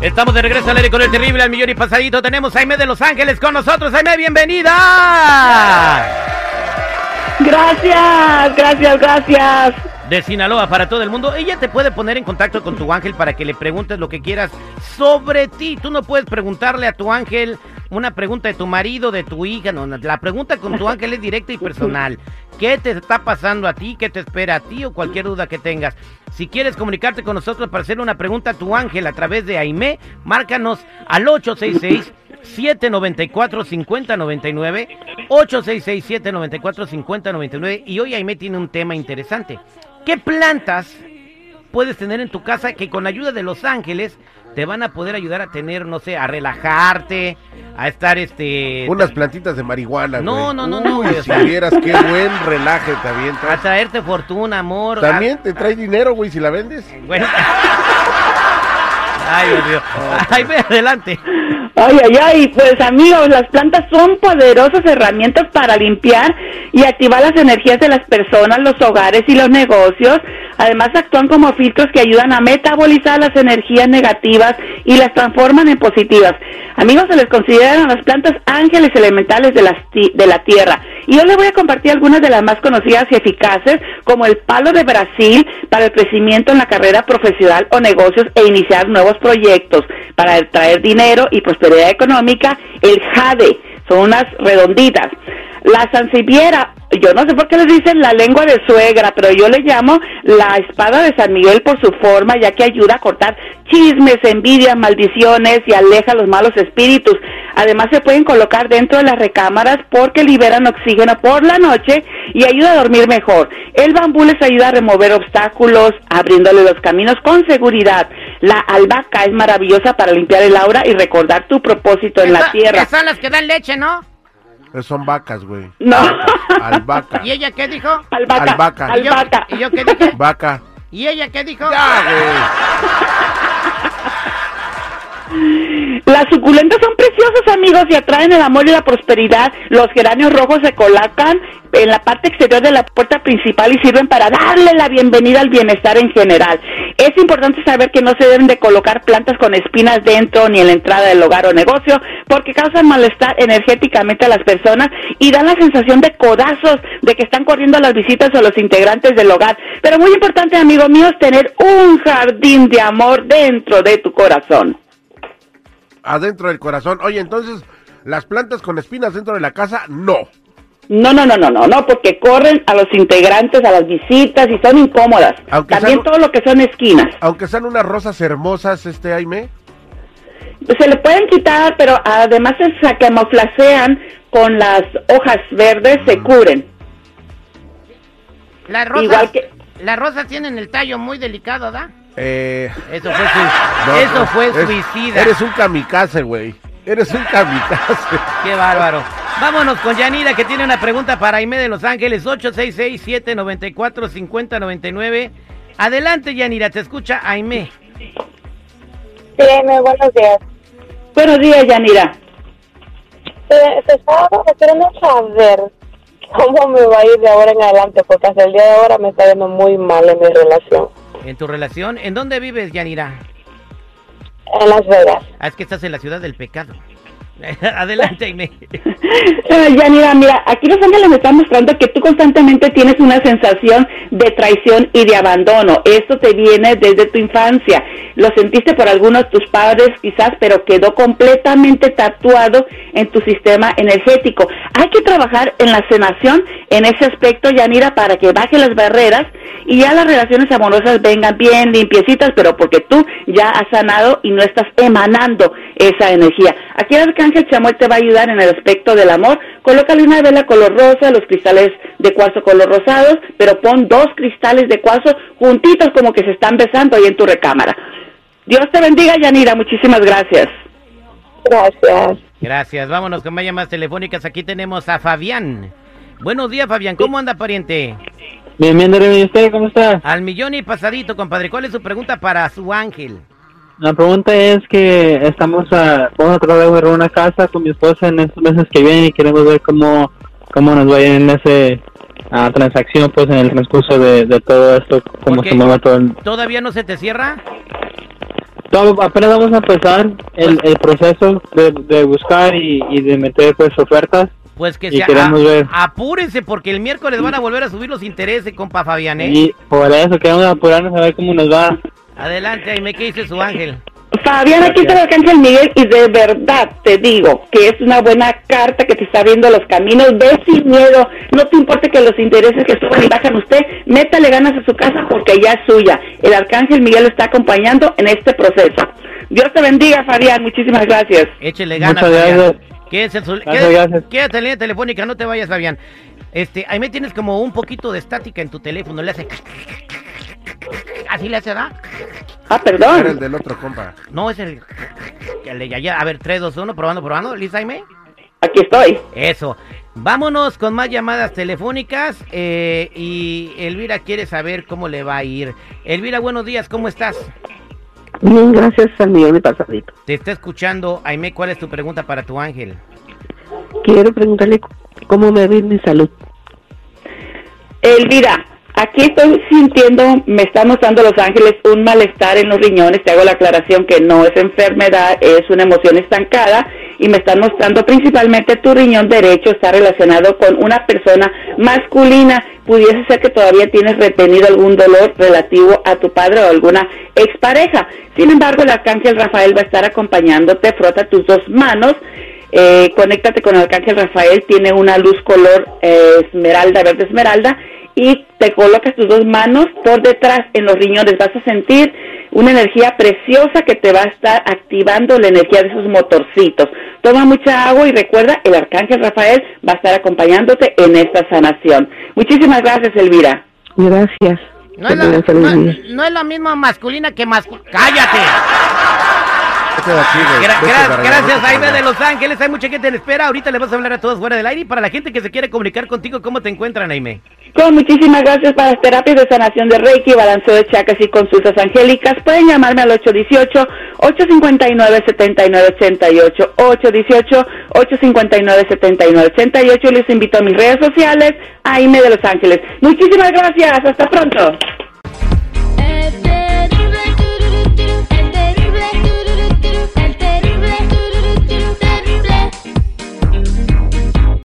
Estamos de regreso al aire con el terrible al millón y pasadito. Tenemos a Aime de Los Ángeles con nosotros. Aime, bienvenida. Gracias, gracias, gracias. De Sinaloa para todo el mundo. Ella te puede poner en contacto con tu ángel para que le preguntes lo que quieras sobre ti. Tú no puedes preguntarle a tu ángel una pregunta de tu marido, de tu hija. No, la pregunta con tu ángel es directa y personal. ¿Qué te está pasando a ti? ¿Qué te espera a ti? O cualquier duda que tengas. Si quieres comunicarte con nosotros para hacer una pregunta a tu ángel a través de Aime, márcanos al 866 794 5099 866 794 5099 y hoy Aime tiene un tema interesante. ¿Qué plantas puedes tener en tu casa que con ayuda de los ángeles te van a poder ayudar a tener, no sé, a relajarte, a estar este... Unas plantitas de marihuana, No, güey. no, no, no, Uy, si vieras qué buen relaje te A avientas. traerte fortuna, amor. También te trae dinero, güey, si la vendes. a- Bueno. Ay, Dios mío. Ay, ve adelante. Ay, ay, ay, pues amigos, las plantas son poderosas herramientas para limpiar y activar las energías de las personas, los hogares y los negocios. Además actúan como filtros que ayudan a metabolizar las energías negativas y las transforman en positivas. Amigos, se les consideran a las plantas ángeles elementales de, las de la tierra. Y yo les voy a compartir algunas de las más conocidas y eficaces, como el palo de Brasil para el crecimiento en la carrera profesional o negocios e iniciar nuevos proyectos para traer dinero y prosperidad económica, el jade, son unas redonditas. La sansevieria, yo no sé por qué les dicen la lengua de suegra, pero yo le llamo la espada de San Miguel por su forma, ya que ayuda a cortar chismes, envidias, maldiciones y aleja los malos espíritus. Además se pueden colocar dentro de las recámaras porque liberan oxígeno por la noche y ayuda a dormir mejor. El bambú les ayuda a remover obstáculos, abriéndole los caminos con seguridad. La albahaca es maravillosa para limpiar el aura y recordar tu propósito en la tierra. son las que dan leche, ¿no? Son vacas, güey. No. Albahaca. ¿Y ella qué dijo? Albahaca. Albahaca. ¿Y yo, Albahaca. ¿Y yo qué dije? Vaca. ¿Y ella qué dijo? Ya, güey. Las suculentas son preciosas, amigos, y atraen el amor y la prosperidad. Los geranios rojos se colocan en la parte exterior de la puerta principal y sirven para darle la bienvenida al bienestar en general. Es importante saber que no se deben de colocar plantas con espinas dentro ni en la entrada del hogar o negocio, porque causan malestar energéticamente a las personas y dan la sensación de codazos de que están corriendo las visitas o los integrantes del hogar. Pero muy importante, amigo mío, es tener un jardín de amor dentro de tu corazón. Adentro del corazón. Oye, entonces, las plantas con espinas dentro de la casa, no. No, no, no, no, no, no, porque corren a los integrantes, a las visitas y son incómodas. Aunque También sean- todo lo que son esquinas. Aunque sean unas rosas hermosas, este Aime. Se le pueden quitar, pero además se camuflasean con las hojas verdes, se cubren. Las rosas, Igual que- las rosas tienen el tallo muy delicado, ¿da? Eh, Eso fue, no, eso no, fue es- suicida. Eres un kamikaze, güey. Eres un kamikaze. Qué bárbaro. Vámonos con Yanira que tiene una pregunta para Aime de Los Ángeles 866-794-5099. Adelante Yanira, te escucha Aime. Sí, Aime, buenos días. Buenos días, Yanira. Eh, se estaba queriendo saber cómo me va a ir de ahora en adelante, porque hasta el día de ahora me está yendo muy mal en mi relación En tu relación, ¿en dónde vives Yanira? en Las Vegas. Ah, es que estás en la ciudad del pecado. Adelante. Eh, Yanira, mira, aquí Los Ángeles me están mostrando que tú constantemente tienes una sensación de traición y de abandono. Esto te viene desde tu infancia. Lo sentiste por algunos de tus padres quizás, pero quedó completamente tatuado en tu sistema energético. Hay que trabajar en la sanación en ese aspecto, Yanira, para que baje las barreras y ya las relaciones amorosas vengan bien limpiecitas, pero porque tú ya has sanado y no estás emanando esa energía. Aquí el arcángel Chamuel te va a ayudar en el aspecto del amor. Colócale una vela color rosa, los cristales de cuarzo color rosados, pero pon dos cristales de cuarzo juntitos como que se están besando ahí en tu recámara. Dios te bendiga, Yanira. Muchísimas gracias. Gracias. Gracias, vámonos con más llamadas telefónicas. Aquí tenemos a Fabián. Buenos días Fabián, ¿cómo anda pariente? Bien, bien, ¿y usted cómo está? Al millón y pasadito, compadre. ¿Cuál es su pregunta para su ángel? La pregunta es que estamos a, vamos a tratar de una casa con mi esposa en estos meses que vienen y queremos ver cómo, cómo nos va a ir en ese ah, transacción, pues en el transcurso de, de todo esto, cómo se mueve todo el... ¿Todavía no se te cierra? apenas vamos a empezar el, el proceso de, de buscar y, y de meter pues ofertas. Pues que Y se queremos a- ver. apúrense porque el miércoles van a volver a subir los intereses, compa Fabián, ¿eh? Y por eso queremos apurarnos a ver cómo nos va. Adelante, Aime, ¿qué dice su ángel? Fabián, aquí está el Arcángel Miguel y de verdad te digo que es una buena carta que te está abriendo los caminos. Ve sin miedo, no te importe que los intereses que suban y bajan usted, métale ganas a su casa porque ya es suya. El Arcángel Miguel lo está acompañando en este proceso. Dios te bendiga, Fabián, muchísimas gracias. Échele ganas, Muchas Fabián. gracias. Quédese en su- Gracias, quédate, gracias. quédate en línea telefónica, no te vayas, Fabián. Este, ahí me tienes como un poquito de estática en tu teléfono, le hace... Así le hace, ¿verdad? Ah, Era el perdón. del otro compa. No, es el... el de Yaya. A ver, 3, 2, 1, probando, probando. ¿Lisa, Aime? Aquí estoy. Eso. Vámonos con más llamadas telefónicas. eh, y Elvira quiere saber cómo le va a ir. Elvira, buenos días, ¿cómo estás? Bien, gracias al millón de pasadito. Te está escuchando, Aime, ¿cuál es tu pregunta para tu ángel? Quiero preguntarle cómo me va a ir mi salud. Elvira, aquí estoy sintiendo, me están mostrando Los Ángeles un malestar en los riñones. Te hago la aclaración que no es enfermedad, es una emoción estancada. Y me están mostrando principalmente tu riñón derecho está relacionado con una persona masculina. Pudiese ser que todavía tienes retenido algún dolor relativo a tu padre o alguna expareja. Sin embargo, el arcángel Rafael va a estar acompañándote. Frota tus dos manos. Eh, conéctate con el Arcángel Rafael, tiene una luz color eh, esmeralda, verde esmeralda, y te colocas tus dos manos por detrás en los riñones. Vas a sentir una energía preciosa que te va a estar activando la energía de esos motorcitos. Toma mucha agua y recuerda, el Arcángel Rafael va a estar acompañándote en esta sanación. Muchísimas gracias, Elvira. Gracias. No es, la, no- no es mismo masculina que masculina. ¡Cállate! De. Gra- gracias, allá. de Los Ángeles. Hay mucha gente en espera. Ahorita le vas a hablar a todos fuera del aire. Y para la gente que se quiere comunicar contigo, ¿cómo te encuentran, Jaime? Con muchísimas gracias para las terapias de sanación de Reiki, balanceo de chakras y consultas angélicas. Pueden llamarme al 818-859-7988. 818-859-7988. Les invito a mis redes sociales, Aime de Los Ángeles. Muchísimas gracias. Hasta pronto.